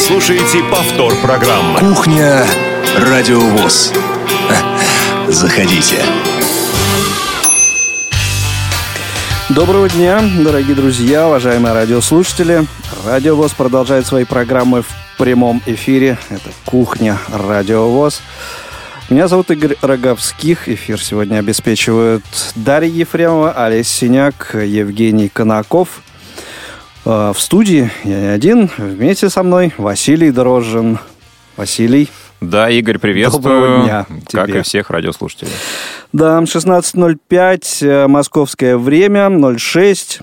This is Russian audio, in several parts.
слушаете повтор программы. Кухня Радиовоз. Заходите. Доброго дня, дорогие друзья, уважаемые радиослушатели. Радиовоз продолжает свои программы в прямом эфире. Это «Кухня Радиовоз». Меня зовут Игорь Роговских. Эфир сегодня обеспечивают Дарья Ефремова, Олесь Синяк, Евгений Конаков. Э, в студии я не один. Вместе со мной Василий Дрожжин. Василий. Да, Игорь, приветствую. Доброго дня Как тебе. и всех радиослушателей. Да, 16.05, э, московское время, 06.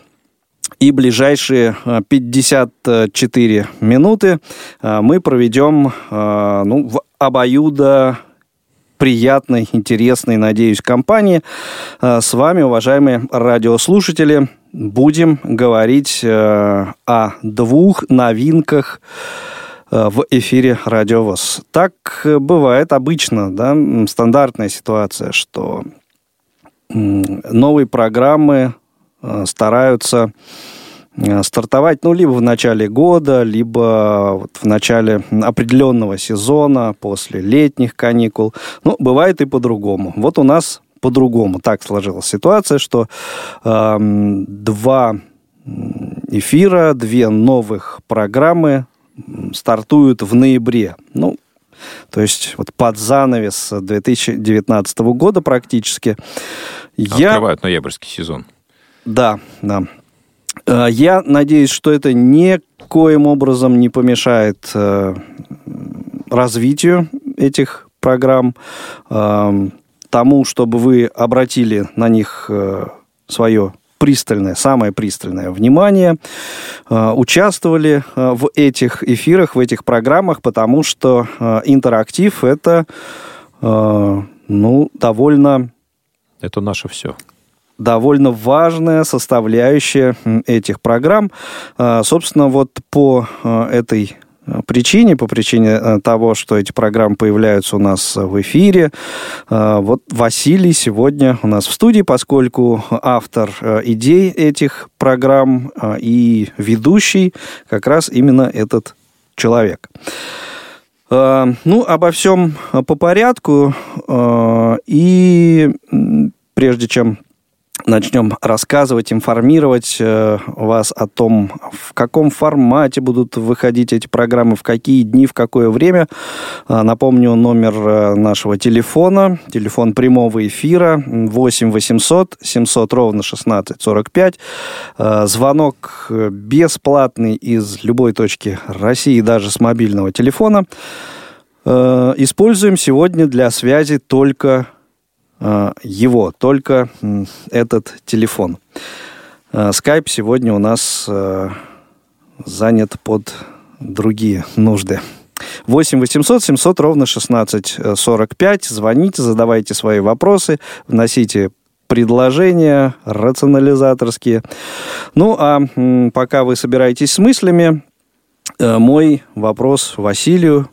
И ближайшие э, 54 минуты э, мы проведем э, ну, в обоюдо приятной, интересной, надеюсь, компании. Э, С вами, уважаемые радиослушатели, будем говорить э, о двух новинках э, в эфире Радиовоз. Так э, бывает обычно, да, стандартная ситуация, что новые программы стараются стартовать, ну, либо в начале года, либо вот в начале определенного сезона, после летних каникул. Ну, бывает и по-другому. Вот у нас по-другому так сложилась ситуация, что эм, два эфира, две новых программы стартуют в ноябре. Ну, то есть вот под занавес 2019 года практически. Я... Открывают ноябрьский сезон. Да, да. Э, Я надеюсь, что это никоим образом не помешает э, развитию этих программ, э, тому, чтобы вы обратили на них э, свое пристальное, самое пристальное внимание, участвовали в этих эфирах, в этих программах, потому что интерактив это ну, довольно Это наше все. Довольно важная составляющая этих программ. А, Собственно, вот по а, этой а, причине, по причине того, что эти программы появляются у нас в эфире, вот Василий сегодня у нас в студии, поскольку автор идей этих программ и ведущий как раз именно этот человек. Ну, обо всем по порядку. И прежде чем начнем рассказывать, информировать э, вас о том, в каком формате будут выходить эти программы, в какие дни, в какое время. А, Напомню номер э, нашего телефона, телефон прямого эфира 8 800 700 ровно 16 45. Э, Звонок э, бесплатный из любой точки России, даже с мобильного телефона. Э, Используем сегодня для связи только э, его, только этот телефон. Э, Скайп сегодня у нас э, занят под другие нужды. 8 800 700 ровно 16 45. Звоните, задавайте свои вопросы, вносите предложения рационализаторские. Ну, а пока вы собираетесь с мыслями, э, мой вопрос Василию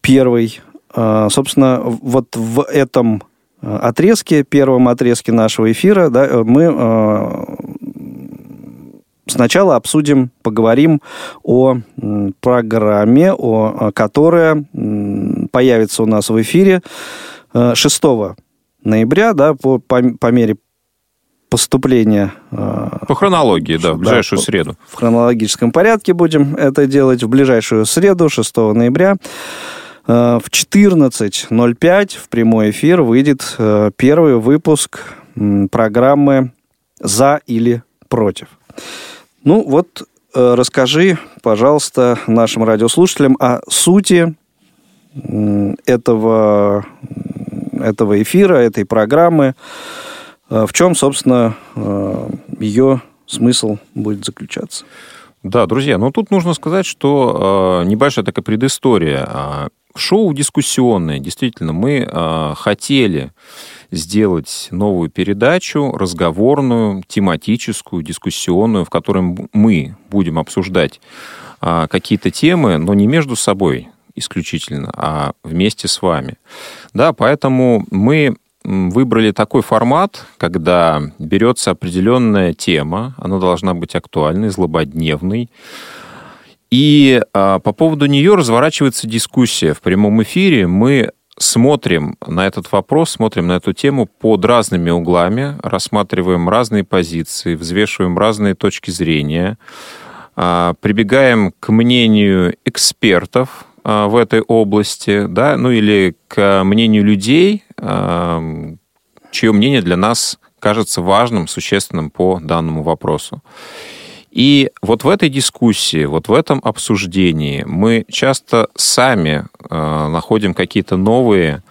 первый. А, Собственно, вот в этом э, отрезке, первом отрезке нашего эфира, да, э, мы э, сначала обсудим, поговорим о программе, о, которая появится у нас в эфире э, 6 ноября, да, по, по, по мере поступления По хронологии, да, в Да, ближайшую по- среду. в хронологическом порядке будем это делать в ближайшую среду, 6 ноября. Э, В 14.05 в прямой эфир выйдет э, первый выпуск программы «За или против». Ну вот, э, расскажи, пожалуйста, нашим радиослушателям о сути этого, этого эфира, этой программы. В чем, собственно, ее смысл будет заключаться? Да, друзья, ну тут нужно сказать, что небольшая такая предыстория. Шоу дискуссионное. Действительно, мы э, хотели сделать новую передачу, разговорную, тематическую, дискуссионную, в которой мы будем обсуждать а, какие-то темы, но не между собой исключительно, а вместе с вами. Да, поэтому мы выбрали такой формат, когда берется определенная тема, она должна быть актуальной, злободневной, И по поводу нее разворачивается дискуссия в прямом эфире. Мы смотрим на этот вопрос, смотрим на эту тему под разными углами, рассматриваем разные позиции, взвешиваем разные точки зрения, а, прибегаем к мнению экспертов а, в этой области, да, ну или к мнению людей, а, чье мнение для нас кажется важным, существенным по данному вопросу. И вот в этой дискуссии, вот в этом обсуждении мы часто сами э, находим какие-то новые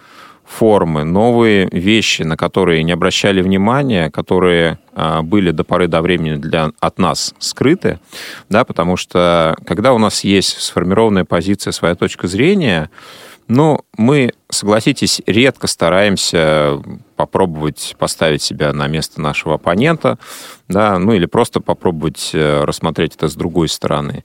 формы, новые вещи, на которые не обращали внимания, которые э, были до поры до времени для, от нас скрыты, да, потому что когда у нас есть сформированная позиция, своя точка зрения, ну, мы, согласитесь, редко стараемся попробовать поставить себя на место нашего оппонента, да, ну или просто попробовать э, рассмотреть это с другой стороны.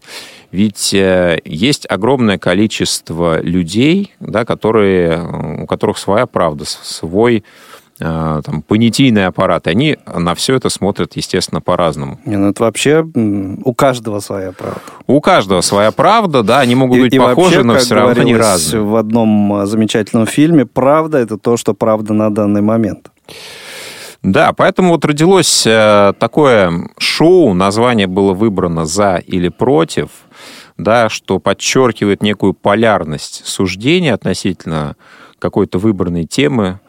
Ведь э, есть огромное количество людей, да, которые, у которых своя правда, свой Э, там, понятийные аппараты, они на все это смотрят, естественно, по-разному. Не, ну это вообще у каждого своя правда. У каждого своя правда, да, они могут и, быть и похожи, вообще, но все равно они разные. в одном э, замечательном фильме, правда – это то, что правда на данный момент. Да, поэтому вот родилось э, такое шоу, название было выбрано «За или против», да, что подчеркивает некую полярность суждения относительно какой-то выбранной темы.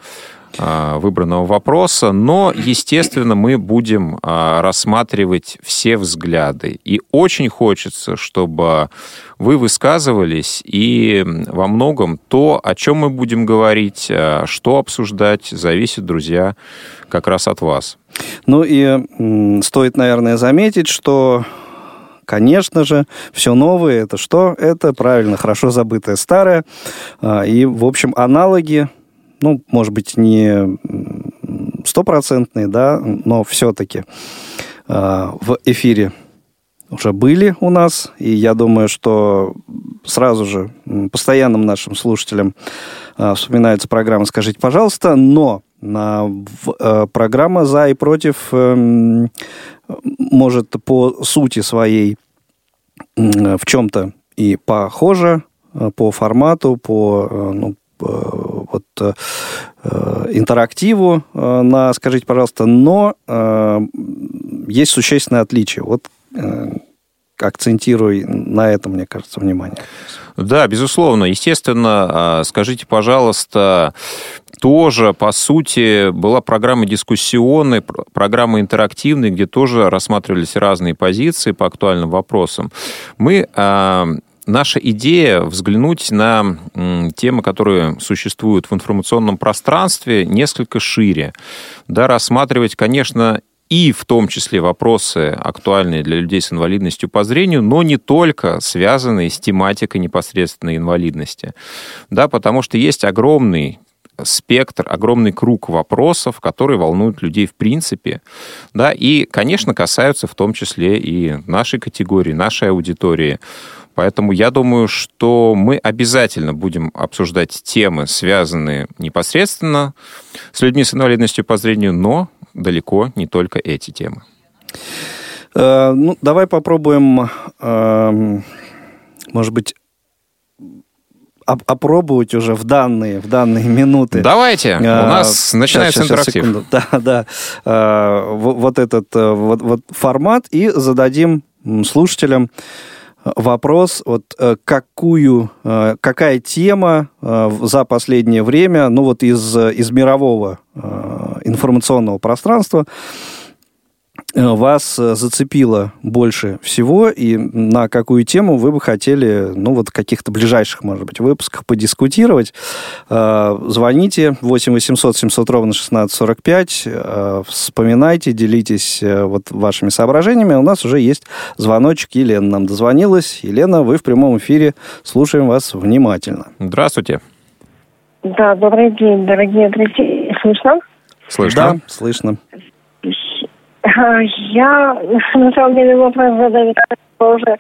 А, выбранного вопроса, но, естественно, мы будем а, рассматривать все взгляды. И очень хочется, чтобы вы высказывались, и во многом то, о чем мы будем говорить, а, что обсуждать, зависит, друзья, как раз от вас. Ну и стоит, наверное, заметить, что конечно же, все новое это что? Это правильно, хорошо забытое старое. И, в общем, аналоги ну, может быть, не стопроцентные, да, но все-таки э, в эфире уже были у нас, и я думаю, что сразу же постоянным нашим слушателям э, вспоминается программа «Скажите, пожалуйста», но на, э, программа «За и против» э, может по сути своей в чем-то и похожа, э, по формату, по, э, ну, вот э, э, интерактиву э, на «Скажите, пожалуйста», но есть существенное отличие. Вот акцентирую на этом, мне кажется, внимание. Да, безусловно. Естественно, скажите, пожалуйста, тоже, по сути, была программа дискуссионная, программа интерактивная, где тоже рассматривались разные позиции по актуальным вопросам. Мы наша идея взглянуть на темы, которые существуют в информационном пространстве, несколько шире. Да, рассматривать, конечно, и в том числе вопросы, актуальные для людей с инвалидностью по зрению, но не только связанные с тематикой непосредственной инвалидности. Да, потому что есть огромный спектр, огромный круг вопросов, которые волнуют людей в принципе, да, и, конечно, касаются в том числе и нашей категории, нашей аудитории. Поэтому я думаю, что мы обязательно будем обсуждать темы, связанные непосредственно с людьми с инвалидностью по зрению, но далеко не только эти темы. Э, ну, давай попробуем, э, может быть, опробовать уже в данные, в данные минуты. Давайте, у э, нас начинается сейчас, интерактив. Секунду. Да, да. Вот этот вот, вот формат и зададим слушателям вопрос, вот э, какую, э, какая тема э, за последнее время, ну вот из, из мирового информационного пространства вас э, зацепило больше всего и на какую тему вы бы хотели, ну, вот в каких-то ближайших, может быть, выпусках подискутировать, э, звоните 8 800 700 ровно 1645, вспоминайте, делитесь вот вашими соображениями. У нас уже есть звоночек, Елена нам дозвонилась. Елена, вы в прямом эфире, слушаем вас внимательно. Здравствуйте. Да, добрый день, дорогие друзья. Слышно? Слышно. Да, слышно. А, я, на самом деле, вопрос задаю уже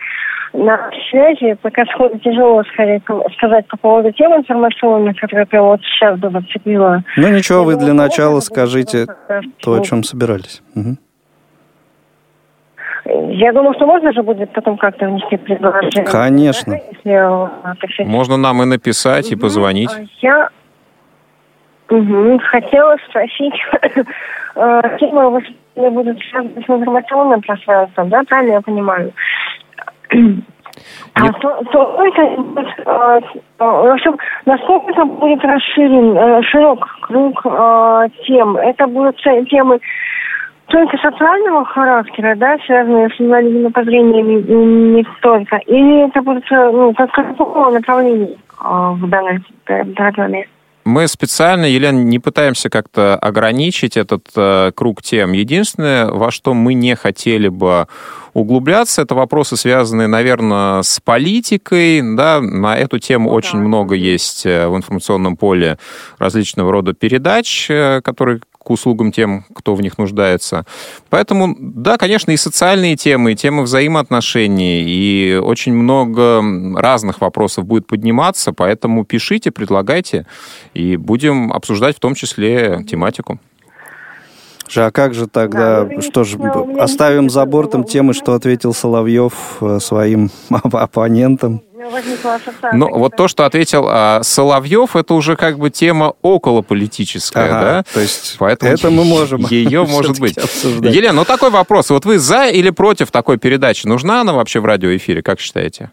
на связи, пока сходу тяжело сказать, сказать по поводу темы информационной, которая прямо вот сейчас бы зацепила. Ну ничего, вы для начала скажите то, о чем собирались. Угу. Я думаю, что можно же будет потом как-то внести предложение. Конечно. Да, если, Можно нам и написать, и позвонить. А Я Угу. хотела спросить, э, тема выступления будет связана с информационным пространством, да, правильно я понимаю? А то, то это, э, в общем, насколько там будет расширен, э, широк круг э, тем? Это будут темы только социального характера, да, связанные с инвалидными по зрению и не только? Или это будет, э, ну, как какого направления э, в данной э, программе? Мы специально, Елена, не пытаемся как-то ограничить этот э, круг тем. Единственное, во что мы не хотели бы углубляться, это вопросы, связанные, наверное, с политикой. Да, на эту тему Ну очень да. много есть э, в информационном поле различного рода передач, э, которые к услугам тем, кто в них нуждается. Поэтому, да, конечно, и социальные темы, и темы взаимоотношений, и очень много разных вопросов будет подниматься, поэтому пишите, предлагайте, и будем обсуждать в том числе тематику. Же, а как же тогда, Да, ну, что же, оставим за бортом темы, что ответил Соловьев э, своим оп- оппонентам? Ну, вот то, что ответил а, Соловьев, это уже как бы тема околополитическая, Ага, да? То есть Поэтому это мы можем Ее может быть. обсуждать. Елена, ну такой вопрос. Вот вы за или против такой передачи? Нужна она вообще в радиоэфире, как считаете?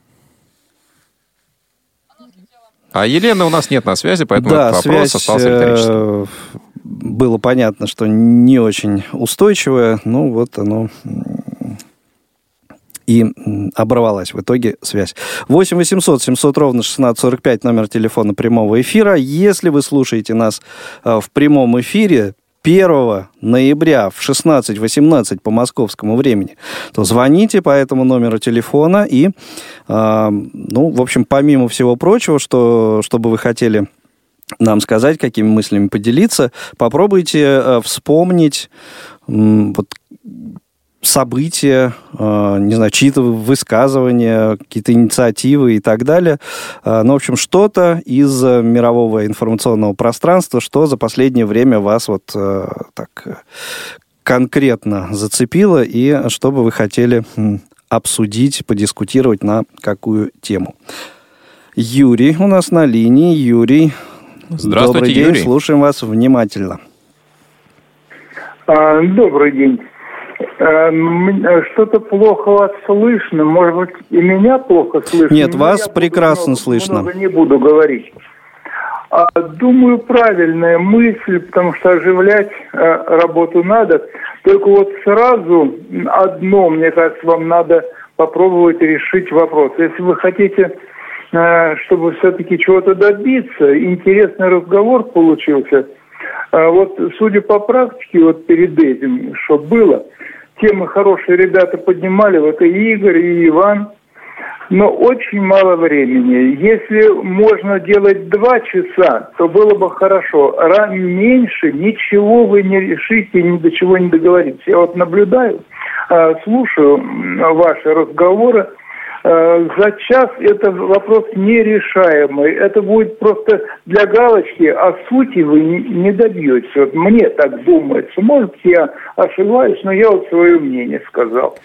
А Елены у нас нет на связи, поэтому да, этот вопрос связь остался риторическим. Было понятно, что не очень устойчивая, ну вот оно и оборвалась в итоге связь. 8 800 700 ровно 1645 номер телефона прямого эфира. Если вы слушаете нас э, в прямом эфире 1 ноября в 16.18 по московскому времени, то звоните по этому номеру телефона и, э, ну, в общем, помимо всего прочего, что, чтобы вы хотели нам сказать, какими мыслями поделиться, попробуйте э, вспомнить вот, события, э, не знаю, чьи-то высказывания, какие-то инициативы и так далее. Э, ну, в общем, что-то из мирового информационного пространства, что за последнее время вас вот так конкретно зацепило и что бы вы хотели обсудить, подискутировать на какую тему. Юрий у нас на линии. Юрий, Здравствуйте, добрый день, Юрий. слушаем вас внимательно. А, Добрый день. А, э, Что-то плохо вас слышно. Может быть, и меня плохо слышно? Нет, Но вас прекрасно много- слышно. Много не буду говорить. А, Думаю, правильная мысль, потому что оживлять работу надо. Только вот сразу одно, мне кажется, вам надо попробовать решить вопрос. Если вы хотите, чтобы все-таки чего-то добиться, интересный разговор получился – а Вот, судя по практике, вот перед этим, что было, темы хорошие ребята поднимали, вот и Игорь, и Иван, но очень мало времени. Если можно делать два часа, то было бы хорошо. Ра- меньше ничего вы не решите, ни до чего не договоритесь. Я вот наблюдаю, э, слушаю ваши разговоры, Э, за час это вопрос нерешаемый. Это будет просто для галочки, а сути вы не, добьетесь. Вот мне так думается. Может, я ошибаюсь, но я вот свое мнение сказал.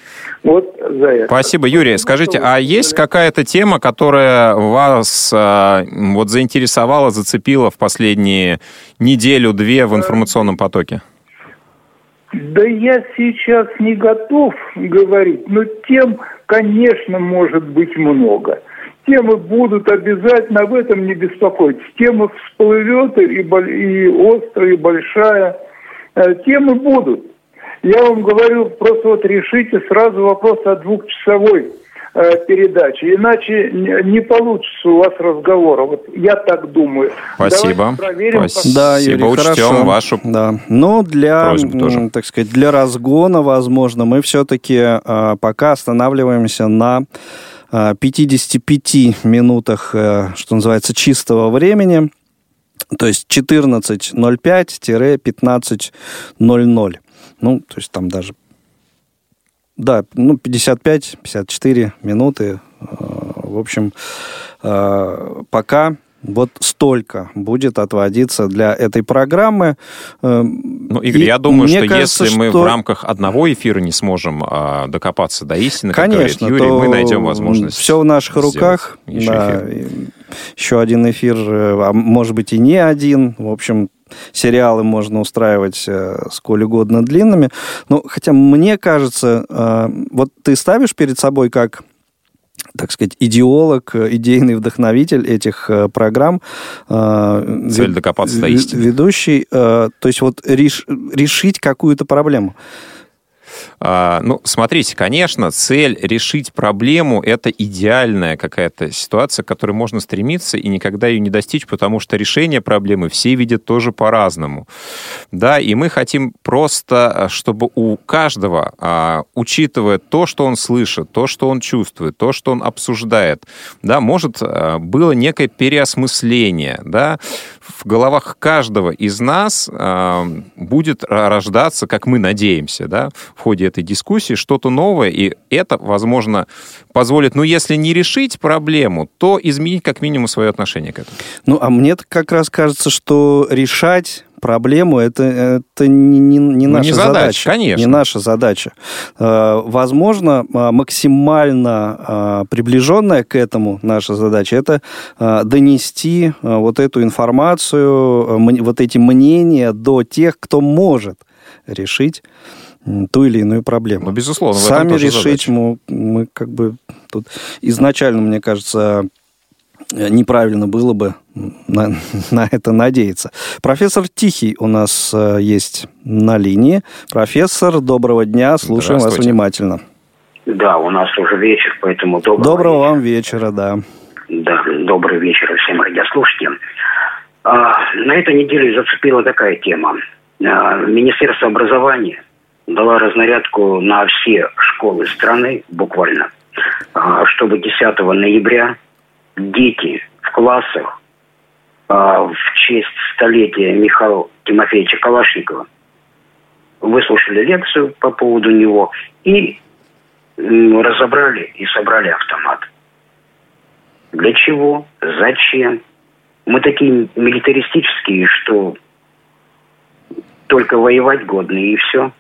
Вот за это. Спасибо, Юрий. Скажите, а есть какая-то тема, которая вас а, вот заинтересовала, зацепила в последние неделю-две в информационном потоке? Да я сейчас не готов говорить, но тем, конечно, может быть много. Темы будут обязательно, об этом не беспокойтесь. Тема всплывет и, и острая, и большая. Э, Темы будут. Я вам говорю, просто вот решите сразу вопрос о двухчасовой э, передаче. Иначе не, получится у вас разговора. Вот я так думаю. Спасибо. Давайте проверим, Спасибо. Да, Юрий, учтем хорошо. вашу Да. Но для, просьбу тоже. так сказать, для разгона, возможно, мы все-таки а, пока останавливаемся на а, 55 минутах, э, что называется, чистого времени. То есть 14.05-15.00. Ну, то есть там даже... Да, ну, 55-54 минуты. Э, В общем, э, пока вот столько будет отводиться для этой программы. Эм, ну, Игорь, и я думаю, что кажется, если мы что... в рамках одного эфира не сможем а, докопаться до истины, Конечно, как говорит Юрий, мы найдем возможность. Все в наших руках. Еще, да, эфир. еще один эфир, э, а может быть и не один. В общем, сериалы можно устраивать э, сколь угодно длинными. Но хотя мне кажется, э, вот ты ставишь перед собой как так сказать, идеолог, идейный вдохновитель этих э, программ. Э, Цель докопаться до истины. Ведущий, э, то есть вот реш, решить какую-то проблему. А, ну, смотрите, конечно, цель решить проблему – это идеальная какая-то ситуация, к которой можно стремиться и никогда ее не достичь, потому что решение проблемы все видят тоже по-разному. Да, и мы хотим просто, чтобы у каждого, а, учитывая то, что он слышит, то, что он чувствует, то, что он обсуждает, да, может, а, было некое переосмысление, да, в головах каждого из нас будет рождаться, как мы надеемся, да, в ходе этой дискуссии что-то новое, и это, возможно, позволит, ну, если не решить проблему, то изменить как минимум свое отношение к этому. Ну, а мне как раз кажется, что решать проблему это, это не, не, не наша ну, не задача, задача. Конечно. Не наша задача. Э, возможно, э, максимально э, приближенная к этому наша задача это донести вот эту информацию, вот эти мнения до тех, кто может решить ту или иную проблему. Ну, безусловно. Сами решить мы, мы как бы тут изначально, мне кажется, неправильно было бы на, на это надеяться. Профессор Тихий у нас э, есть на линии. Профессор, доброго дня, слушаем вас внимательно. Да, у нас уже вечер, поэтому доброго, доброго вам вечера, да. Да, добрый вечер всем радиослушателям. А, на этой неделе зацепила такая тема. А, Министерство образования дала разнарядку на все школы страны, буквально, а, чтобы 10 ноября дети в классах в честь столетия Михаила Тимофеевича Калашникова выслушали лекцию по поводу него и разобрали и собрали автомат. Для чего? Зачем? Мы такие милитаристические, что только воевать годны и все.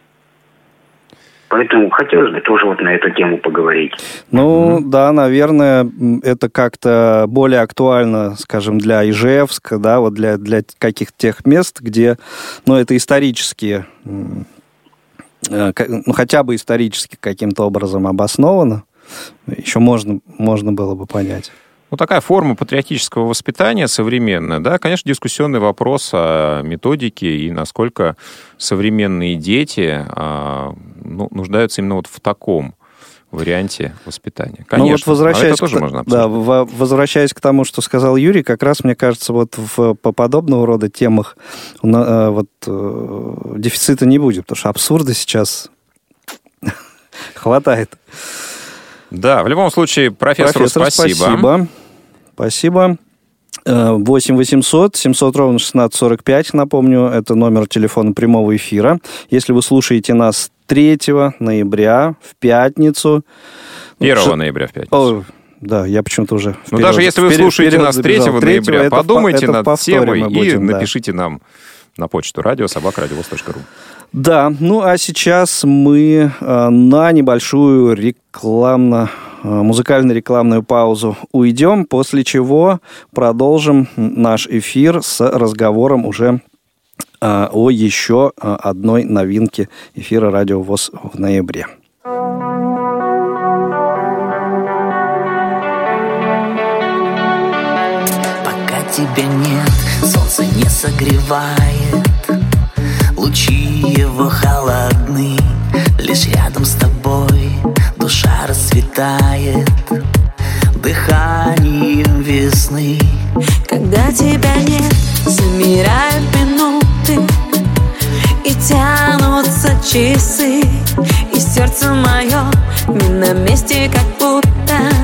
Поэтому хотелось бы тоже вот на эту тему поговорить. Ну, mm-hmm. да, наверное, это как-то более актуально, скажем, для Ижевска, да, вот для, для каких-то тех мест, где, ну, это исторически, э, ну, хотя бы исторически каким-то образом обосновано, еще можно, можно было бы понять. Ну, такая форма патриотического воспитания современная, да, конечно, дискуссионный вопрос о методике и насколько современные дети а, ну, нуждаются именно вот в таком варианте воспитания. Конечно, ну, вот возвращаясь, это тоже к, можно Да, возвращаясь к тому, что сказал Юрий, как раз, мне кажется, вот в, по подобного рода темах э, вот, э, дефицита не будет, потому что абсурда сейчас хватает. Да, в любом случае, профессору Профессор, спасибо. спасибо. Спасибо. 8 800 700 ровно 1645, напомню, это номер телефона прямого эфира. Если вы слушаете нас 3 ноября в пятницу. 1 Ш... ноября в пятницу. О, да, я почему-то уже... Ну, даже если вы слушаете нас 3 ноября, подумайте над темой и напишите нам на почту радиособакрадиовоз.ру. Да, ну а сейчас мы э, на небольшую рекламно Э, музыкально-рекламную паузу уйдем, после чего продолжим наш эфир с разговором уже э, о еще одной новинке эфира «Радио ВОЗ» в ноябре. Пока тебя нет, солнце не согревает Лучи его холодны, лишь рядом с тобой душа расцветает дыханием весны. Когда тебя нет, замирают минуты и тянутся часы, и сердце мое не на месте, как будто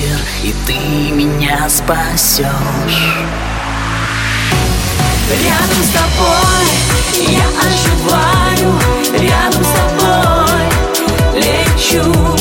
вечер, и ты меня спасешь. Рядом с тобой я оживаю, рядом с тобой лечу.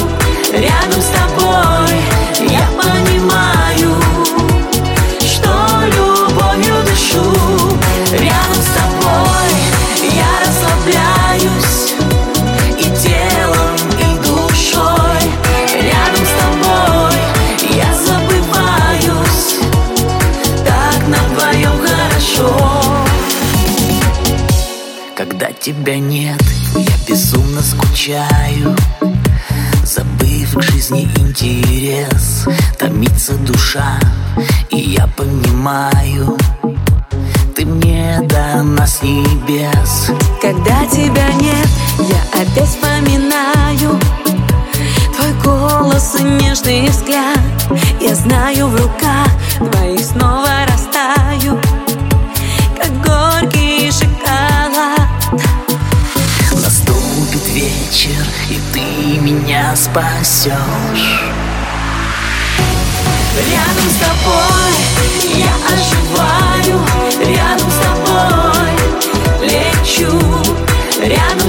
Небес. Когда тебя нет, я опять вспоминаю Твой голос и нежный взгляд. Я знаю в руках твоих снова растаю Как горький шоколад. Наступит вечер, и ты меня спасешь. Рядом с тобой я оживаю Рядом с тобой лечу Рядом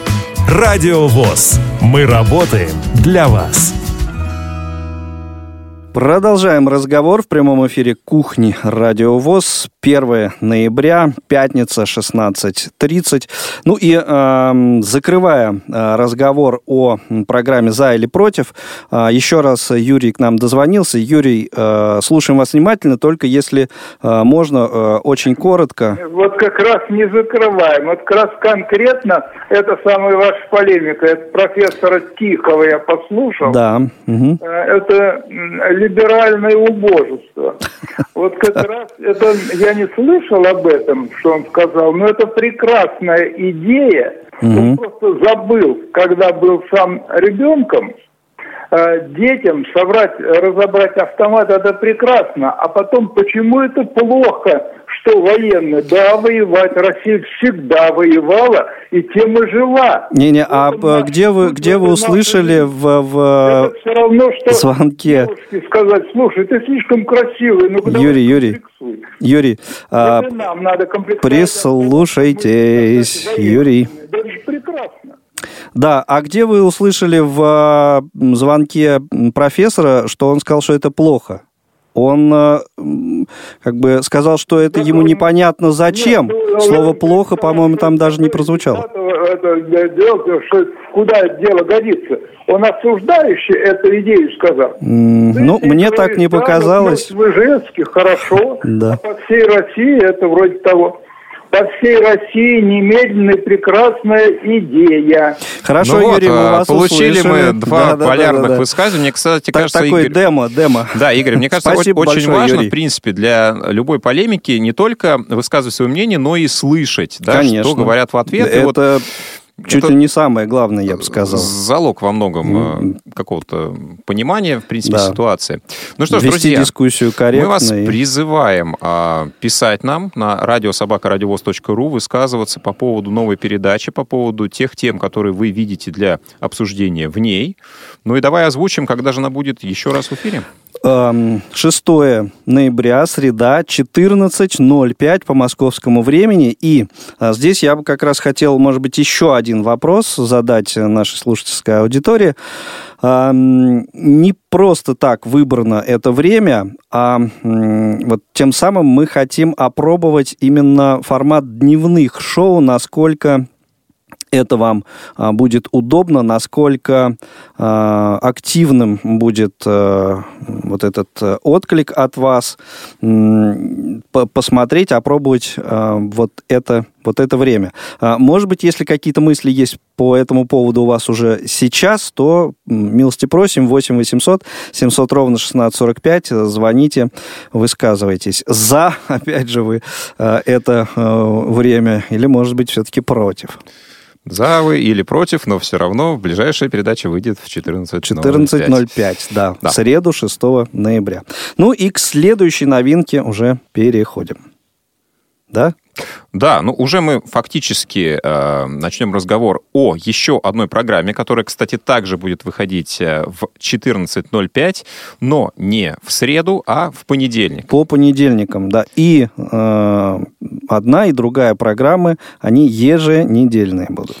Радио ВОЗ. Мы работаем для вас. Продолжаем разговор в прямом эфире кухни Радио ВОЗ. 1 ноября, пятница, 16.30. Ну и э, закрывая э, разговор о программе «За или против», э, еще раз Юрий к нам дозвонился. Юрий, э, слушаем вас внимательно, только если э, можно, э, очень коротко. Вот как раз не закрываем. Вот как раз конкретно это самая ваша полемика. Это профессора Тихого я послушал. Да. Э, Это либеральное убожество. Вот как раз это я не слышал об этом, что он сказал, но это прекрасная идея. Он просто забыл, когда был сам ребенком, э, детям собрать, разобрать автомат, это прекрасно. А потом, почему это плохо, что военные? Да, воевать. Россия всегда воевала, и тем и жила. Не-не, а э, где вы, где вы услышали язык. в, в Это все равно, что звонке? сказать, слушай, ты слишком красивый, ну Юрий, Юрий, Юрий, а, нам надо прислушайтесь, Да, Юрий. Да это же прекрасно. Да, а где вы услышали в а, м, звонке профессора, что он сказал, что это плохо? Он м, как бы сказал, что это ему он- непонятно зачем. Нет, ну, Слово ну, плохо, по-моему, там даже не прозвучало. Это, дело, что куда дело годится? Он осуждающий эту идею сказал. Да Ну, мне так не ну, показалось. Вы женский, хорошо. Да. А по всей России это вроде того. По всей России немедленная прекрасная идея. Хорошо, Ну вот, Юрий, мы а, вас получили услышали. мы два Да, да, да, полярных да, да. высказывания. Мне, кстати, Так- кажется, такой Игорь... демо, демо. Да, Игорь, мне кажется, Спасибо очень большое, важно, Юрий. в принципе, для любой полемики не только высказывать свое мнение, но и слышать, да, Конечно. что говорят в ответ. И вот Это чуть это- ли не самое главное, я бы сказал. залог во многом э, какого-то понимания, в принципе, Да. ситуации. Ну что ж, Вести друзья, дискуссию корректно. мы вас и- призываем а, писать нам на радиособакарадиовоз.ру, высказываться по поводу новой передачи, по поводу тех тем, которые вы видите для обсуждения в ней. Ну и давай озвучим, когда же она будет еще раз в эфире. Эм, 6 ноября, среда, 14.05 по московскому времени. И а, здесь я бы как раз хотел, может быть, еще один вопрос задать нашей слушательской аудитории. Эм, не просто так выбрано это время, а вот тем самым мы хотим опробовать именно формат дневных шоу, насколько это вам а, будет удобно, насколько а, активным будет а, вот этот а, отклик от вас, посмотреть, опробовать а, вот это вот это время. Может быть, если какие-то мысли есть по этому поводу у вас уже сейчас, то милости просим, 8 800 700 ровно 1645, звоните, высказывайтесь. За, опять же, вы а, это время или, может быть, все-таки против. За вы или против, но все равно ближайшая передача выйдет в 14.05. 14.05, да, Да. в среду, 6 ноября. Ну и к следующей новинке уже переходим. Да? Да, ну уже мы фактически э, начнем разговор о еще одной программе, которая, кстати, также будет выходить э, в 14.05, но не в среду, а в понедельник. По понедельникам, да. И э, одна и другая программы, они еженедельные будут.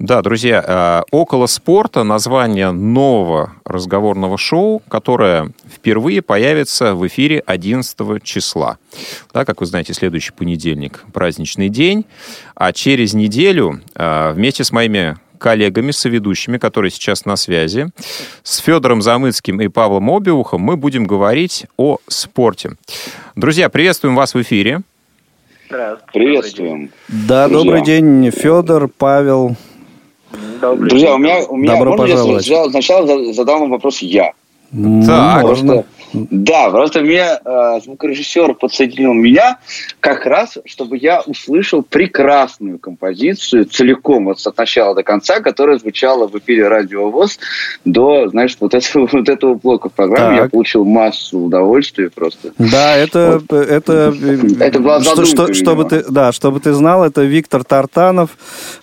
Да, друзья, э, «Около спорта» — название нового разговорного шоу, которое впервые появится в эфире 11 числа. Да, как вы знаете, следующий понедельник — праздничный день, а через неделю э, вместе с моими коллегами, соведущими, которые сейчас на связи, с Федором Замыцким и Павлом Обиухом мы будем говорить о спорте. Друзья, приветствуем вас в эфире. Приветствуем. Да, Друзья. добрый день, Федор, Павел. Друзья, у меня, у меня Добро можно я пожаловать. сначала, сначала за- задам вам вопрос я. М, Так. Просто- да, просто мне э, звукорежиссер подсоединил меня как раз, чтобы я услышал прекрасную композицию целиком, вот от начала до конца, которая звучала в эфире Радио ВОЗ до, знаешь, вот этого, вот этого блока в программе. Я Так. получил массу удовольствия просто. Да, это, это, Это была задумка, что- чтобы ты, да, чтобы ты знал, это Виктор Тартанов,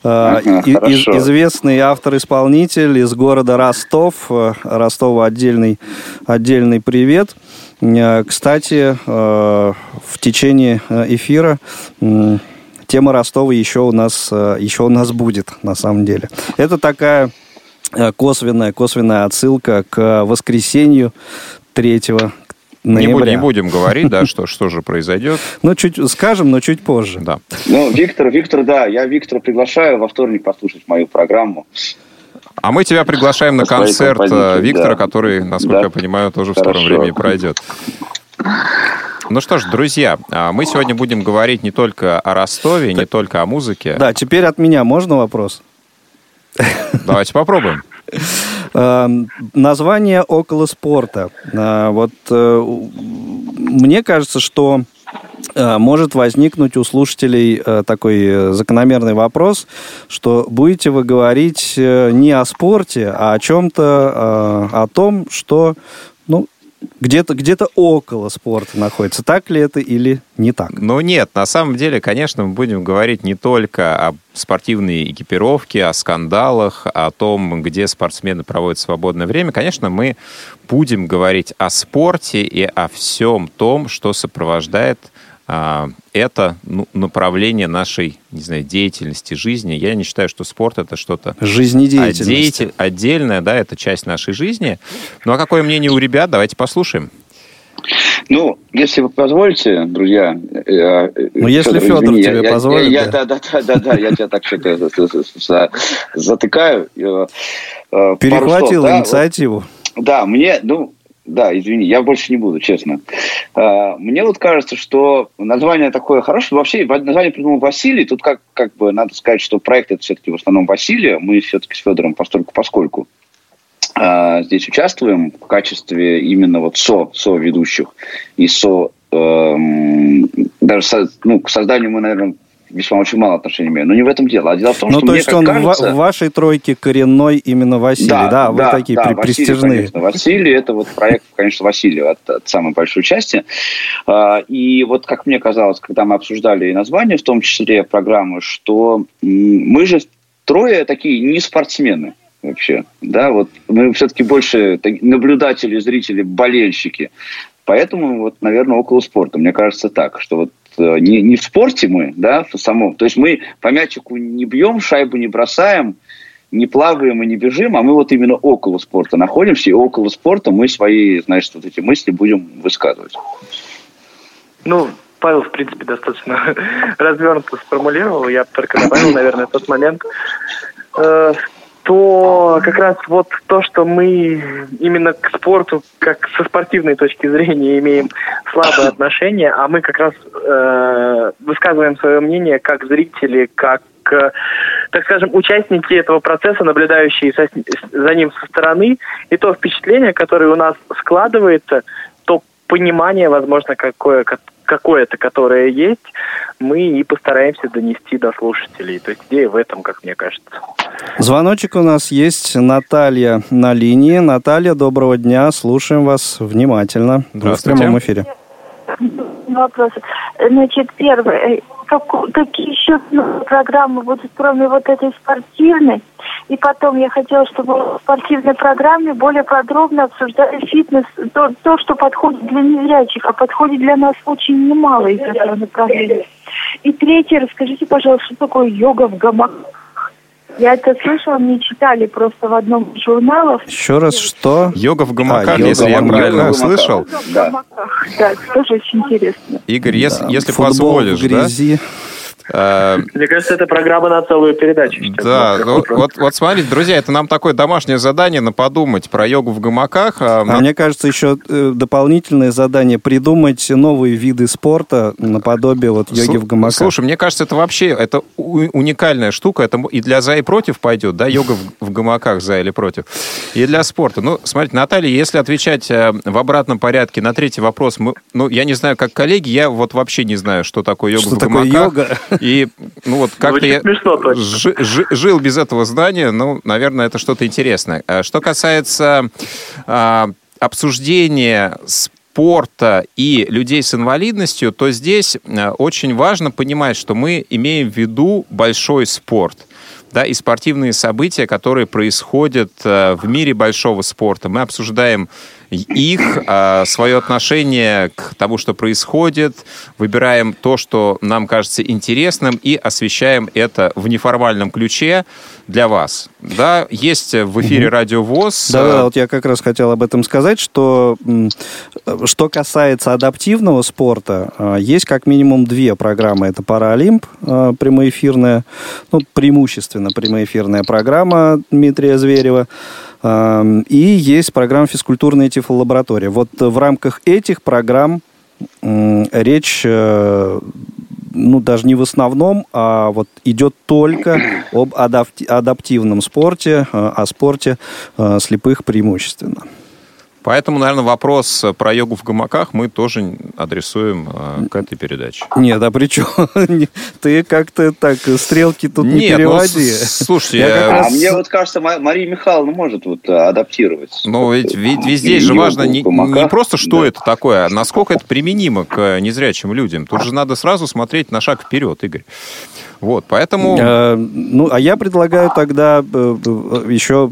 э, Ага, и- из- известный автор-исполнитель из города Ростов. Э, Ростову отдельный, отдельный привет. Э, Кстати, э, в течение э, эфира тема Ростова еще у нас, еще у нас будет, на самом деле. Это такая косвенная, косвенная отсылка к воскресенью 3 Не, ноября. будем, не будем говорить, да, что, что же произойдет. Ну, чуть скажем, но чуть позже. Да. Ну, Виктор, Виктор, да, я Виктора приглашаю во вторник послушать мою программу. А мы тебя приглашаем на концерт э, Виктора, да. который, насколько Да. я понимаю, тоже в скором Хорошо. времени пройдет. Ну что ж, друзья, а, мы сегодня будем говорить не только о Ростове, не только о музыке. Да, теперь от меня можно вопрос? Давайте попробуем. Э, Название около спорта. Э, Вот э, мне кажется, что может возникнуть у слушателей э, такой э, закономерный вопрос, что будете вы говорить э, не о спорте, а о чем-то, э, о том, что ну, где-то где около спорта находится. Так ли это или не так? Ну нет, на самом деле, конечно, мы будем говорить не только о спортивной экипировке, о скандалах, о том, где спортсмены проводят свободное время. Конечно, мы будем говорить о спорте и о всем том, что сопровождает это ну, направление нашей, не знаю, деятельности, жизни. Я не считаю, что спорт это что-то Жизнедеятельность. отдельте- отдельное, да, это часть нашей жизни. Ну а какое мнение у ребят? Давайте послушаем. Ну, если вы позволите, друзья... э, э, Ну, если Федор извини, тебе я- я- позволит, я- да. Да, да, да, да, да, я тебя так что-то за- за- за- затыкаю. э, Перехватил инициативу. Да, мне, ну, да, извини, я больше не буду, честно. Э, Мне вот кажется, что название такое хорошее. Вообще, название придумал Василий. Тут как, как бы надо сказать, что проект это все-таки в основном Василия. Мы все-таки с Федором постольку поскольку а, здесь участвуем в качестве именно вот со, со-ведущих и со... эм, даже со- ну, к созданию мы, наверное, весьма очень мало отношения имеем. Но не в этом дело. А дело в том, Ну, что то мне есть он кажется... в вашей тройке коренной именно Василий, да, вы такие да, при- Василий, престижные. конечно. Василий, это вот проект, конечно, Василия от, от самой большой части. А, И вот, как мне казалось, когда мы обсуждали и название, в том числе программы, что мы же трое такие не спортсмены. вообще. Да, вот мы все-таки больше наблюдатели, зрители, болельщики. Поэтому, вот, наверное, около спорта. Мне кажется так, что вот не, не в спорте мы, да, в самом. То есть мы по мячику не бьем, шайбу не бросаем, не плаваем и не бежим, а мы вот именно около спорта находимся, и около спорта мы свои, значит, вот эти мысли будем высказывать. Ну, Павел, в принципе, достаточно развернуто сформулировал. Я только добавил, наверное, тот момент, э, то как раз вот то, что мы именно к спорту, как со спортивной точки зрения, имеем слабое отношение, а мы как раз э, высказываем свое мнение как зрители, как э, так скажем, участники этого процесса, наблюдающие со- за ним со стороны, и то впечатление, которое у нас складывается, понимание, возможно, какое, ко- какое-то, которое есть, мы и постараемся донести до слушателей. То есть идея в этом, как мне кажется. Звоночек у нас есть. Наталья на линии. Наталья, доброго дня. Слушаем вас внимательно. Вы в Здравствуйте. прямом эфире. Вопросы. Значит, первое. Как- какие еще программы будут, кроме вот этой спортивной? И потом я хотела, чтобы в спортивной программе более подробно обсуждали фитнес, то, то, что подходит для незрячих, а подходит для нас очень немало из этого направления. И третье, расскажите, пожалуйста, что такое йога в гамаках? Я это слышала, мне читали просто в одном из журналов. Еще раз, что? Йога в гамаках, А, йога если я правильно гамаках. услышал. Йога в гамаках, да, это тоже очень интересно. Игорь, если, Да, если футбол позволишь, в да? грязи. Э, Мне кажется, это программа на целую передачу. Да, Вот ну, такой вот, вот смотрите, друзья, это нам такое домашнее задание на подумать про йогу в гамаках. А, А на- мне кажется, еще э, дополнительное задание придумать новые виды спорта наподобие вот йоги в гамаках. Слушай, мне кажется, это вообще это уникальная штука. Это и для за и против пойдет, да, йога в, в гамаках за или против. И для спорта. Ну, смотрите, Наталья, если отвечать э, в обратном порядке на третий вопрос, мы, ну, я не знаю, как коллеги, я вот вообще не знаю, что такое йога Что в такое гамаках. йога? И, ну, вот как-то Звучит я жил без этого знания, ну, наверное, это что-то интересное. А Что касается а, обсуждения спорта и людей с инвалидностью, то здесь а, очень важно понимать, что мы имеем в виду большой спорт. Да, и спортивные события, которые происходят в мире большого спорта. Мы обсуждаем их, э, свое отношение к тому, что происходит, выбираем то, что нам кажется интересным, и освещаем это в неформальном ключе для вас. Да, есть в эфире Радио ВОЗ. Да, э, да, вот я как раз хотел об этом сказать, что что касается адаптивного спорта, э, есть как минимум две программы. Это Паралимп прямоэфирная, ну, преимущественно прямоэфирная программа Дмитрия Зверева. Эм, И есть программа физкультурная тифлолаборатория. Вот э, в рамках этих программ речь, э, ну, даже не в основном, а вот идет только об адапти- адаптивном спорте, э, о спорте слепых преимущественно. Поэтому, наверное, вопрос про йогу в гамаках мы тоже адресуем э, к этой передаче. Нет, а при чем? Ты как-то так стрелки тут не Нет, ну, переводи. с- слушайте, Я как э, А раз- мне вот кажется, Ма- Мария Михайловна может вот э, адаптировать. Ну, ведь, ведь, И здесь же важно не, просто, что Да. это такое, а насколько это применимо к э, незрячим людям. Тут же надо сразу смотреть на шаг вперед, Игорь. Вот, поэтому... Э, Ну, а я предлагаю тогда э, э, еще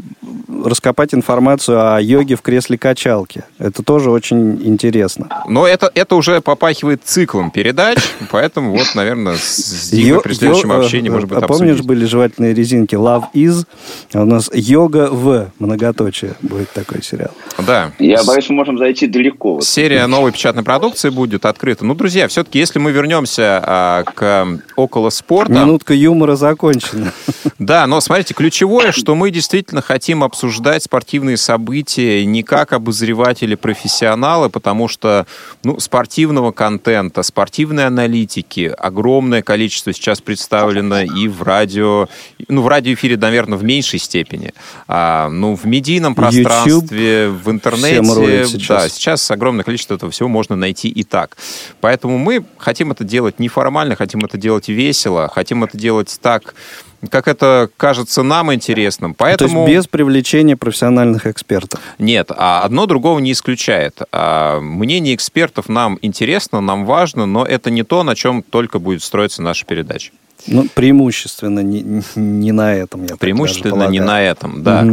раскопать информацию о йоге в кресле качалки. Это тоже очень интересно. Но это, это уже попахивает циклом передач, поэтому вот, наверное, с Димой при следующем общении, э, может быть, а помнишь, были жевательные резинки Love is, а у нас йога в многоточие будет такой сериал. Да. Я боюсь, мы можем зайти далеко. Серия новой печатной продукции будет открыта. Ну, друзья, все-таки, если мы вернемся а, к около спорта, Минутка юмора закончена. Да, но смотрите, ключевое, что мы действительно хотим обсуждать спортивные события не как обозреватели-профессионалы, потому что ну, спортивного контента, спортивной аналитики огромное количество сейчас представлено и в радио, ну, в радиоэфире, наверное, в меньшей степени. А, ну, в медийном пространстве, в интернете, сейчас. да, сейчас огромное количество этого всего можно найти и так. Поэтому мы хотим это делать неформально, хотим это делать весело, хотим это делать так, как это кажется нам интересным. Поэтому... То есть без привлечения профессиональных экспертов. Нет, а одно другого не исключает. А Мнение экспертов нам интересно, нам важно, но это не то, на чем только будет строиться наша передача. Ну, преимущественно не, не на этом, я Преимущественно не на этом, да.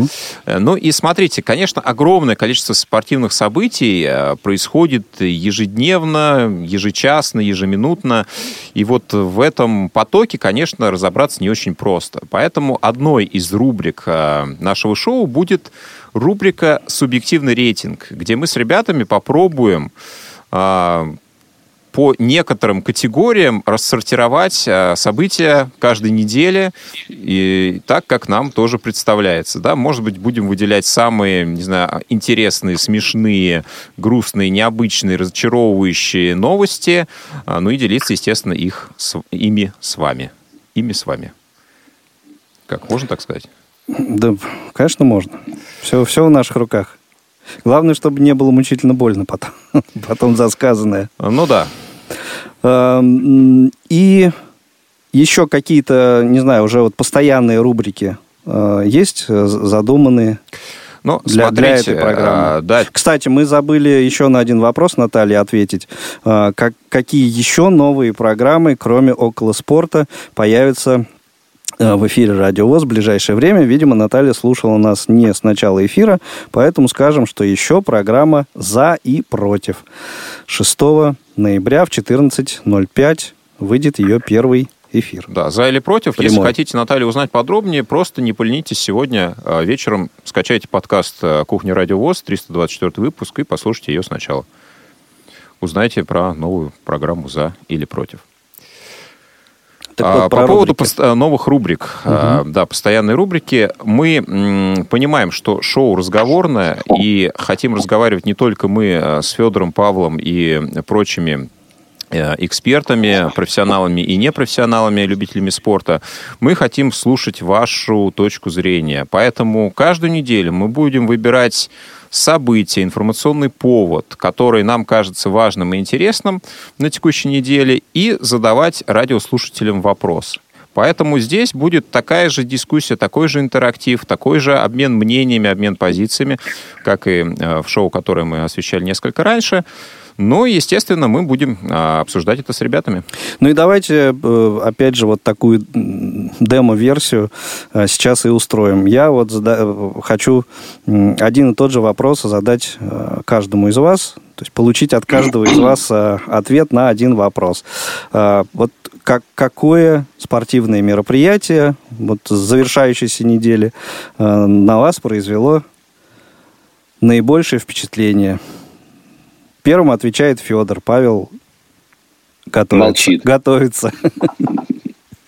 Э, Ну и смотрите, конечно, огромное количество спортивных событий э, происходит ежедневно, ежечасно, ежеминутно. И вот в этом потоке, конечно, разобраться не очень просто. Поэтому одной из рубрик э, нашего шоу будет рубрика «Субъективный рейтинг», где мы с ребятами попробуем по некоторым категориям рассортировать а, события каждой недели и так, как нам тоже представляется. Да? Может быть, будем выделять самые, не знаю, интересные, смешные, грустные, необычные, разочаровывающие новости, а, ну и делиться, естественно, их, с- ими с вами. Ими с вами. Как, можно так сказать? Да, конечно, можно. Все, все в наших руках. Главное, чтобы не было мучительно больно потом, потом за сказанное. Ну да. Эм, И еще какие-то, не знаю, уже вот постоянные рубрики э, есть э, задуманные Ну, для, для смотрите, этой программы. а, да, Кстати, мы забыли еще на один вопрос, Наталья, ответить. Как, какие еще новые программы, кроме около спорта, появятся в эфире Радио ВОЗ в ближайшее время. Видимо, Наталья слушала нас не с начала эфира, поэтому скажем, что еще программа «За и против». 6 ноября в 14.05 выйдет ее первый эфир. Да, за или против. Если Прямой. хотите, Наталья, узнать подробнее, просто не поленитесь сегодня э, вечером. Скачайте подкаст э, «Кухня Радио ВОЗ», 324 выпуск, и послушайте ее сначала. Узнайте про новую программу «За или против». Так А, вот, По про поводу рубрики. пост- э, новых рубрик, а, да, постоянной рубрики, мы м, понимаем, что шоу разговорное, и хотим разговаривать не только мы э, с Федором Павлом и прочими экспертами, профессионалами и непрофессионалами, любителями спорта. Мы хотим слушать вашу точку зрения. Поэтому каждую неделю мы будем выбирать событие, информационный повод, который нам кажется важным и интересным на текущей неделе, и задавать радиослушателям вопрос. Поэтому здесь будет такая же дискуссия, такой же интерактив, такой же обмен мнениями, обмен позициями, как и э, в шоу, которое мы освещали несколько раньше. Но, естественно, мы будем а, обсуждать это с ребятами. Ну и давайте, э, опять же, вот такую демо-версию э, сейчас и устроим. Я вот э, хочу один и тот же вопрос задать каждому из вас, то есть получить от каждого из вас ответ на один вопрос. Вот как, какое спортивное мероприятие вот с завершающейся недели на вас произвело наибольшее впечатление? Первым отвечает Федор. Павел готовится. Молчит. Готовится.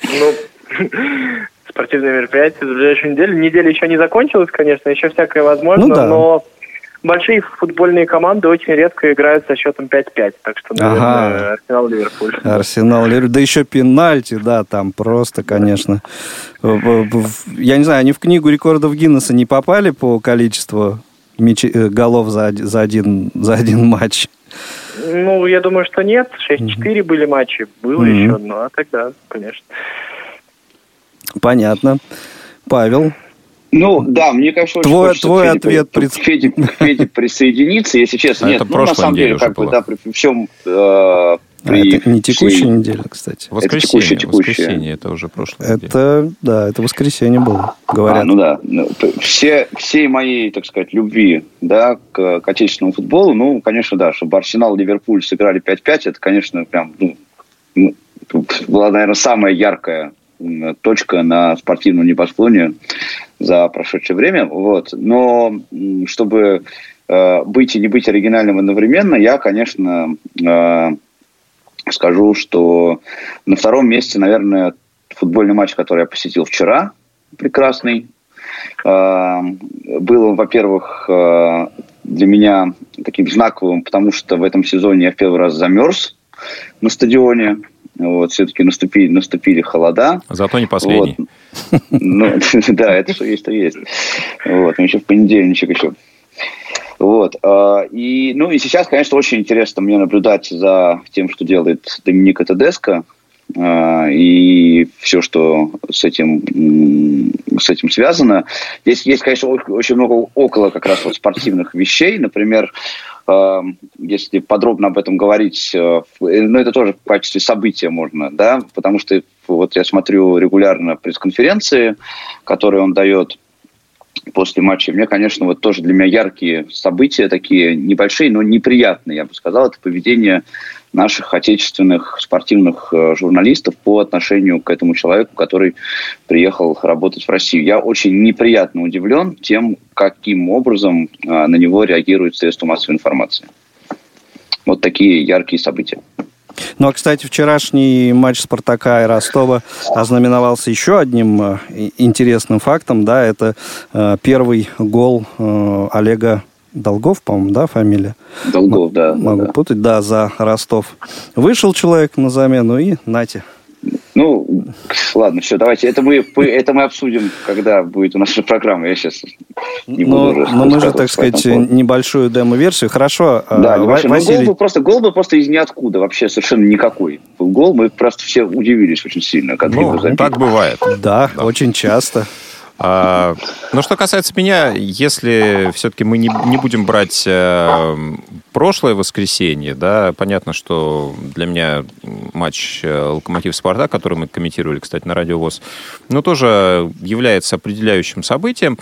Ну, спортивное мероприятие за ближайшую неделю. Неделя еще не закончилась, конечно, еще всякое возможно, Ну да. но большие футбольные команды очень редко играют со счетом 5-5, так что, наверное, Ага. Арсенал-Ливерпуль. Арсенал, Ливер- да еще пенальти, да, там просто, конечно. Я не знаю, они в книгу рекордов Гиннесса не попали по количеству мячи- э, голов за, за, один, за один матч. Ну, я думаю, что нет. 6-4 были матчи, было Мгм. еще, ну, а тогда, конечно. Понятно. Павел, Ну, да, мне, конечно, очень Твой- хочется твой Феде ответ при- Феде, Феде присоединиться, если честно. А Нет, это ну, на самом деле, как бы, да, при всем... э, а при это не текущая всей- неделя, кстати. Воскресенье, текущее, текущее. воскресенье, это уже прошлое. неделя. Это, да, это воскресенье было, говорят. А, ну да. Ну, Все, всей моей, так сказать, любви да, к, к отечественному футболу, ну, конечно, да, чтобы Арсенал и Ливерпуль сыграли 5-5, это, конечно, прям, ну, ну, была, наверное, самая яркая точка на спортивном небосклоне за прошедшее время. Вот. Но чтобы э, быть и не быть оригинальным одновременно, я, конечно, э, скажу, что на втором месте, наверное, футбольный матч, который я посетил вчера, прекрасный. Э, Был, во-первых, э, для меня таким знаковым, потому что в этом сезоне я в первый раз замерз на стадионе. Вот, все-таки наступили, наступили холода. Зато не последний. Вот. Ну, да, это что есть, то есть. Вот, ну, еще в понедельничек еще. Вот. а, И, ну, и сейчас, конечно, очень интересно мне наблюдать за тем, что делает Доминика Тедеско, а, и все, что с этим, с этим связано. Здесь есть, конечно, очень- много около как раз вот спортивных вещей. Например, э, если подробно об этом говорить, э, э, ну, это тоже в качестве события можно, да, потому что вот я смотрю регулярно пресс-конференции, которые он дает после матча. Мне, конечно, вот тоже для меня яркие события, такие небольшие, но неприятные, я бы сказал, это поведение наших отечественных спортивных э, журналистов по отношению к этому человеку, который приехал работать в Россию. Я очень неприятно удивлен тем, каким образом э, на него реагируют средства массовой информации. Вот такие яркие события. Ну, а, кстати, вчерашний матч Спартака и Ростова ознаменовался еще одним э, интересным фактом, да, это э, первый гол э, Олега Долгов, по-моему, да, фамилия? Долгов, да. Могу да. путать, да, за Ростов. Вышел человек на замену и нате. Ну, ладно, все, давайте. Это мы, это мы обсудим, когда будет у нас программа. Я сейчас не но, буду уже Но мы же, так сказать, небольшую демо-версию. Хорошо, да, э, вообще, Василий... гол был просто, гол был просто из ниоткуда, вообще совершенно никакой. Был гол, мы просто все удивились очень сильно, когда Ну, его забили. так бывает. Да, очень часто. А, ну, что касается меня, если все-таки мы не, не будем брать э, прошлое воскресенье, да, понятно, что для меня матч э, Локомотив-Спартак, который мы комментировали, кстати, на Радио ВОЗ, ну, тоже является определяющим событием.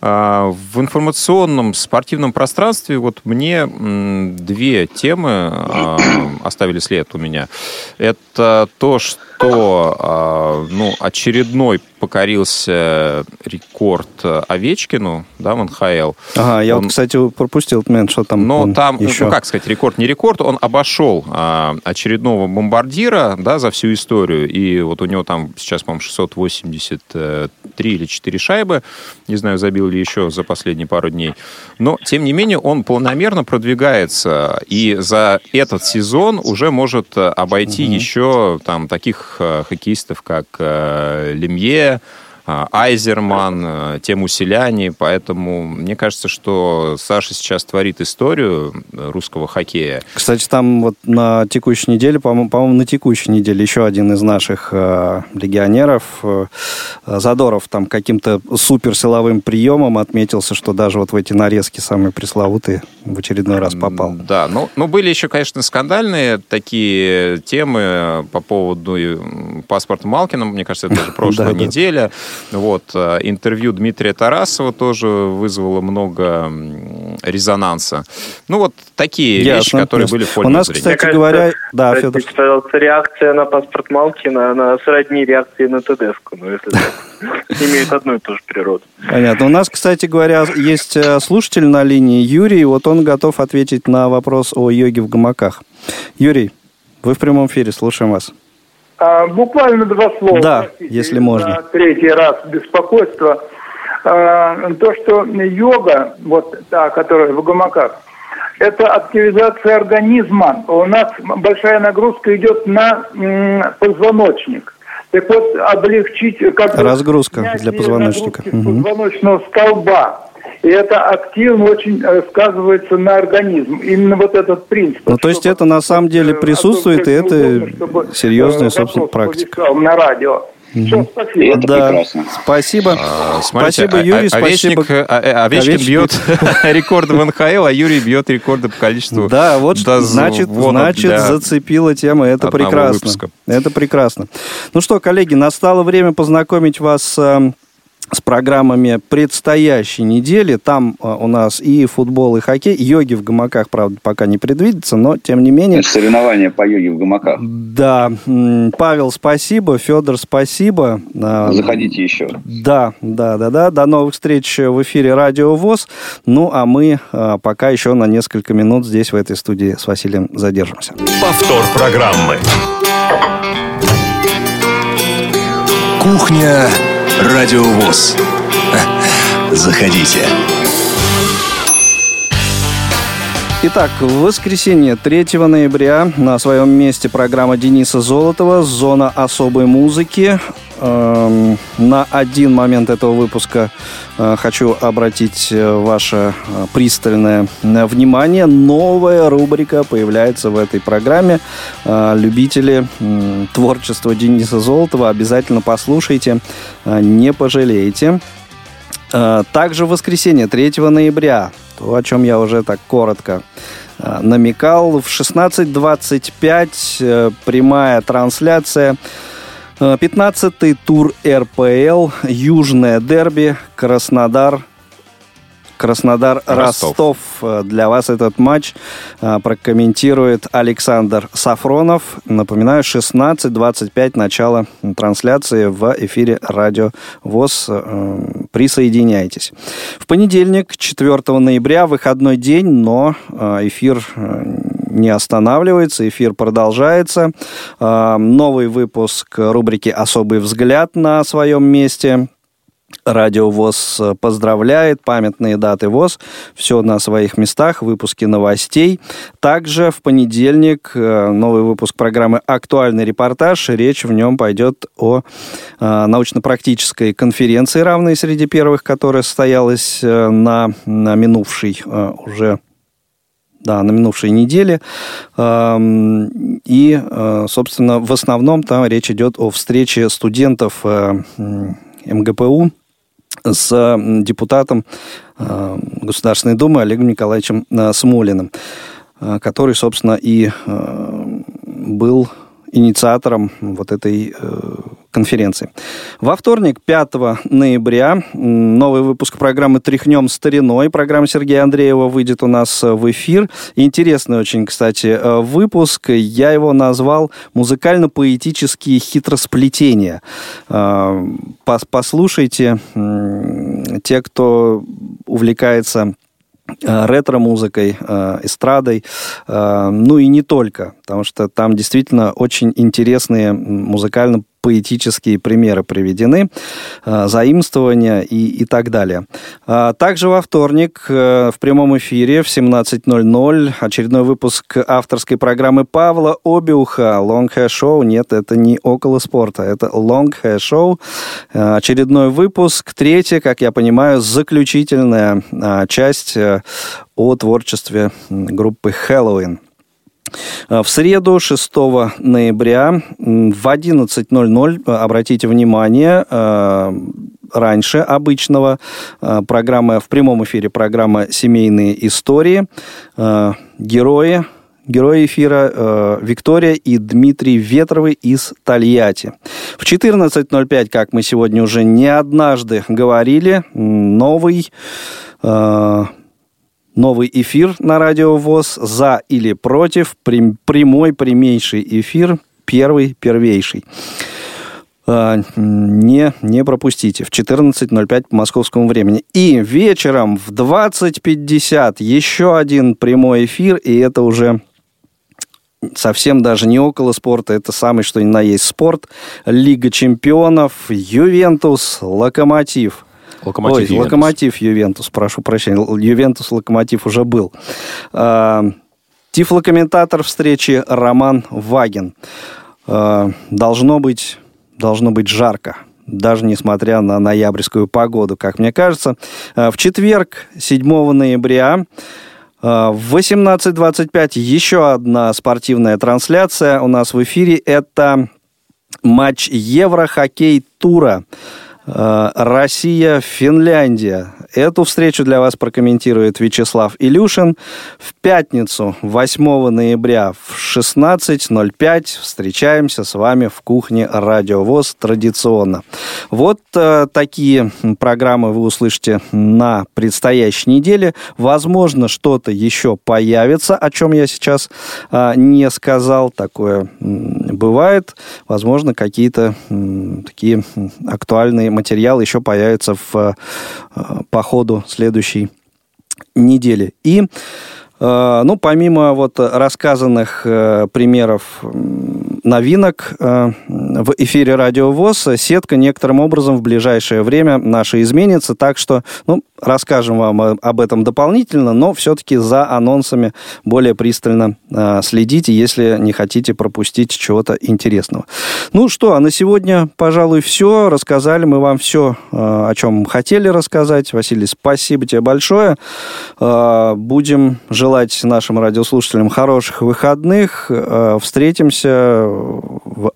А, В информационном спортивном пространстве вот мне м, две темы а, оставили след у меня. Это то, что а, ну, очередной покорился рекорд Овечкину да, в НХЛ. Ага, я Он- вот, кстати, пропустил этот момент, что там но там, еще... ну как сказать, рекорд не рекорд, он обошел а, очередного бомбардира, да, за всю историю, и вот у него там сейчас, по-моему, 683 или 4 шайбы, не знаю, забил ли еще за последние пару дней, но, тем не менее, он планомерно продвигается, и за этот сезон уже может э, обойти еще там таких э, хоккеистов, как э, Лемье, а, Айзерман, э, тему селяне, поэтому мне кажется, что Саша сейчас творит историю э, русского хоккея. Кстати, там вот на текущей неделе, по-моему, по-моему, на текущей неделе еще один из наших э, легионеров, э, Задоров, там каким-то суперсиловым приемом отметился, что даже вот в эти нарезки самые пресловутые в очередной раз попал. Да, ну, ну были еще, конечно, скандальные такие темы по поводу э, паспорта Малкина, мне кажется, это уже прошлая неделя. Вот, э, интервью Дмитрия Тарасова тоже вызвало много резонанса. Ну, вот такие вещи, Ясно, которые ясно. были в У поле нас, зрения. кстати кажется, говоря, да, Федор. что реакция на паспорт Малкина, она сродни реакции на ТДСку, ну, если так. Имеют одну и ту же природу. Понятно. У нас, кстати говоря, есть э, слушатель на линии Юрий. Вот он готов ответить на вопрос о йоге в гамаках. Юрий, вы в прямом эфире, слушаем вас. А, буквально два слова. Да, простите, если можно. третий раз беспокойство. А, то, что йога, вот та, которая в гамаках, это активизация организма. У нас бы нагрузка идет на м, позвоночник. Так вот, облегчить... Как Разгрузка для позвоночника. Мгм. позвоночного столба. И это активно очень э, сказывается на организм. Именно вот этот принцип. Ну, то есть это на самом деле Э, присутствует, и это удобно, чтобы, серьезная, э, собственно, практика. на радио. Все, спасибо. это Да, прекрасно. спасибо. А, смотрите, спасибо, а- Юрий, а- Овечник, спасибо. а- а- Овечкин Овечкин. бьет рекорды в НХЛ, а Юрий бьет рекорды по количеству Да, вот что- значит, значит для- зацепила тема. Это прекрасно. выпуска. Это прекрасно. Ну что, коллеги, настало время познакомить вас э, с программами предстоящей недели. Там э, у нас и футбол, и хоккей. Йоги в гамаках, правда, пока не предвидится, но тем не менее. Это соревнования по йоге в гамаках. Да, Павел, спасибо, Федор, спасибо. А, Заходите еще. Да, да, да, да. До новых встреч в эфире Радио ВОЗ. Ну, а мы а, пока еще на несколько минут здесь, в этой студии с Василием, задержимся. Повтор программы. Кухня Радиовоз. Заходите. Итак, в воскресенье 3 ноября на своем месте программа Дениса Золотова «Зона особой музыки». Эм, на один момент этого выпуска э, хочу обратить э, ваше э, пристальное внимание. Новая рубрика появляется в этой программе. Любители творчества Дениса Золотова обязательно послушайте, не пожалеете. Также в воскресенье 3 ноября, то, о чем я уже так коротко намекал, в 16.25 э, прямая трансляция 15-й тур РПЛ, Южное дерби, Краснодар, Краснодар Ростов. Ростов. Э, Для вас этот матч э, прокомментирует Александр Сафронов. Напоминаю, 16.25 начало трансляции в эфире Радио ВОЗ. Э, Присоединяйтесь. В понедельник, 4 ноября, выходной день, но э, эфир э, не останавливается, эфир продолжается. Э, Новый выпуск рубрики «Особый взгляд» на своем месте. Радио ВОЗ э, поздравляет, памятные даты ВОЗ, все на своих местах, выпуски новостей. Также в понедельник э, новый выпуск программы «Актуальный репортаж». Речь в нем пойдет о э, научно-практической конференции, равной среди первых, которая состоялась на, на минувшей уже да, на минувшей неделе. И, э, собственно, в основном там речь идет о встрече студентов э, МГПУ с м, депутатом э, Государственной Думы Олегом Николаевичем э, Смолиным, э, который, собственно, и э, был инициатором вот этой э, конференции. Во вторник, 5 ноября, новый выпуск программы «Тряхнем стариной». Программа Сергея Андреева выйдет у нас э, в эфир. Интересный очень, кстати, э, выпуск. Я его назвал «Музыкально-поэтические хитросплетения». Пос- Послушайте, те, кто увлекается ретро-музыкой, э, эстрадой, э, ну и не только, потому что там действительно очень интересные музыкально поэтические примеры приведены, э, заимствования и, и так далее. А Также во вторник э, в прямом эфире в 17.00 очередной выпуск авторской программы Павла Обиуха «Long Hair Show». Нет, это не около спорта, это «Long Hair Show». Э, Очередной выпуск, третья, как я понимаю, заключительная а, часть о творчестве группы «Хэллоуин». А, В среду, 6 ноября, в 11.00, э, обратите внимание, э, раньше обычного, э, программа в прямом эфире программа «Семейные истории». Герои Герои эфира э, Виктория и Дмитрий Ветровы из Тольятти. В 14.05, как мы сегодня уже не однажды говорили, новый э, новый эфир на Радио ВОЗ «За или против», прям- прямой, прямейший эфир, первый, первейший. А, Не, не пропустите. В 14.05 по московскому времени. И вечером в 20.50 еще один прямой эфир, и это уже совсем даже не около спорта, это самый что ни на есть спорт. Лига чемпионов, Ювентус, Локомотив. Локомотив, Ой, Ювентус. Локомотив, Ювентус, прошу прощения. Ювентус, Локомотив уже был. А, Тифлокомментатор встречи Роман Вагин. А, Должно быть, должно быть жарко даже несмотря на ноябрьскую погоду, как мне кажется. А, В четверг, 7 ноября, в 18.25 еще одна спортивная трансляция у нас в эфире. Это матч Еврохоккей тура. Э, Россия-Финляндия. Эту встречу для вас прокомментирует Вячеслав Илюшин. В пятницу, 8 ноября в 16.05 встречаемся с вами в кухне Радио ВОЗ традиционно. Вот э, такие программы вы услышите на предстоящей неделе. Возможно, что-то еще появится, о чем я сейчас э, не сказал. Такое бывает. Возможно, какие-то м, такие актуальные материалы еще появятся в, э, по ходу следующей недели. И э, ну, помимо вот рассказанных э, примеров новинок э, в эфире Радио ВОЗ, сетка некоторым образом в ближайшее время наша изменится, так что, ну, расскажем вам об этом дополнительно, но все-таки за анонсами более пристально э, следите, если не хотите пропустить чего-то интересного. Ну что, а на сегодня, пожалуй, все. Рассказали мы вам все, э, о чем хотели рассказать. Василий, спасибо тебе большое. Будем желать нашим радиослушателям хороших выходных. Встретимся в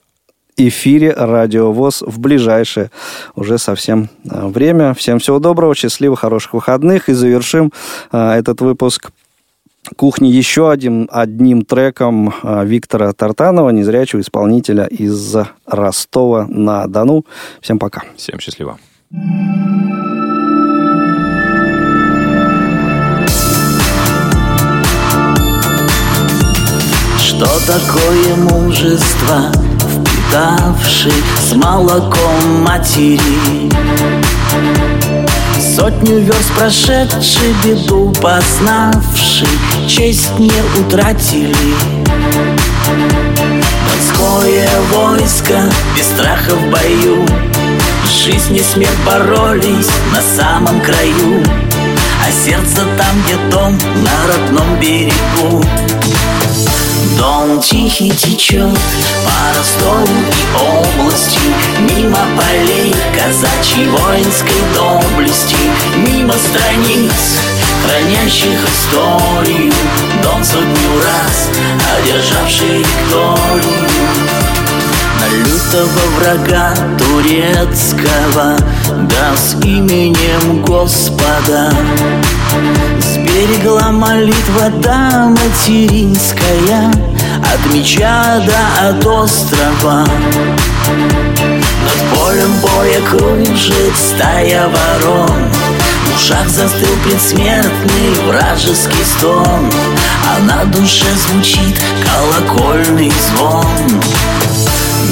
эфире Радио ВОЗ в ближайшее уже совсем э, время. Всем всего доброго, счастливых, хороших выходных. И завершим э, этот выпуск кухни еще один, одним треком а, Виктора Тартанова, незрячего исполнителя из Ростова-на-Дону. Всем пока. Всем счастливо. Что такое мужество, впитавший с молоком матери? Сотню верст прошедший, беду познавший, честь не утратили. Донское войско без страха в бою, жизнь и смерть боролись на самом краю, а сердце там, где дом, на родном берегу. Дон тихий течет по Ростову и области Мимо полей казачьей воинской доблести Мимо страниц, хранящих историю. Дон сотню раз одержавший Викторию лютого врага турецкого Да с именем Господа. Сберегла молитва да материнская От меча да от острова. Над полем боя кружит стая ворон. В ушах застыл предсмертный вражеский стон. А на душе звучит колокольный звон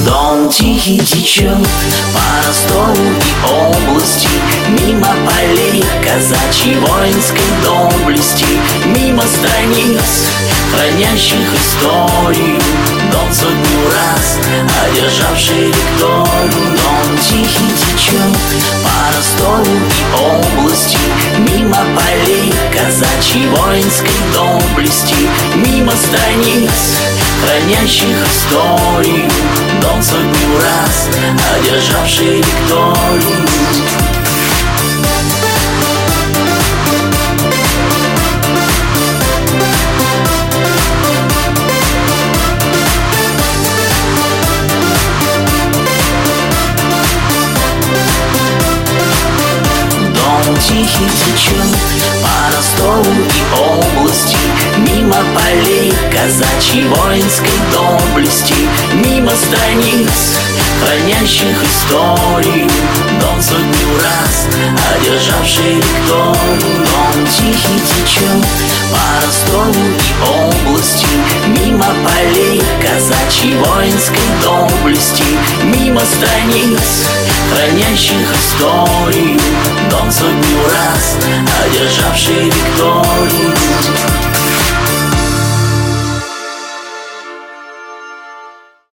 Дон тихий течет по Ростову и области. Мимо полей казачьей воинской доблести. Мимо страниц, хранящих историю. Дон сотню раз одержавший Викторию. Дон тихий течет по Ростову и области. Мимо полей казачьей воинской доблести. Мимо страниц, хранящих историю Дон сотню раз одержавший Викторию тихий течет по Ростову и области Мимо полей казачьей воинской доблести Мимо страниц, хранящих историю Дон сотню раз одержавший Викторию. Дон тихий течет по Ростову и области. Мимо полей казачьей воинской доблести. Мимо страниц, хранящих историю Дон сотню раз одержавший Викторию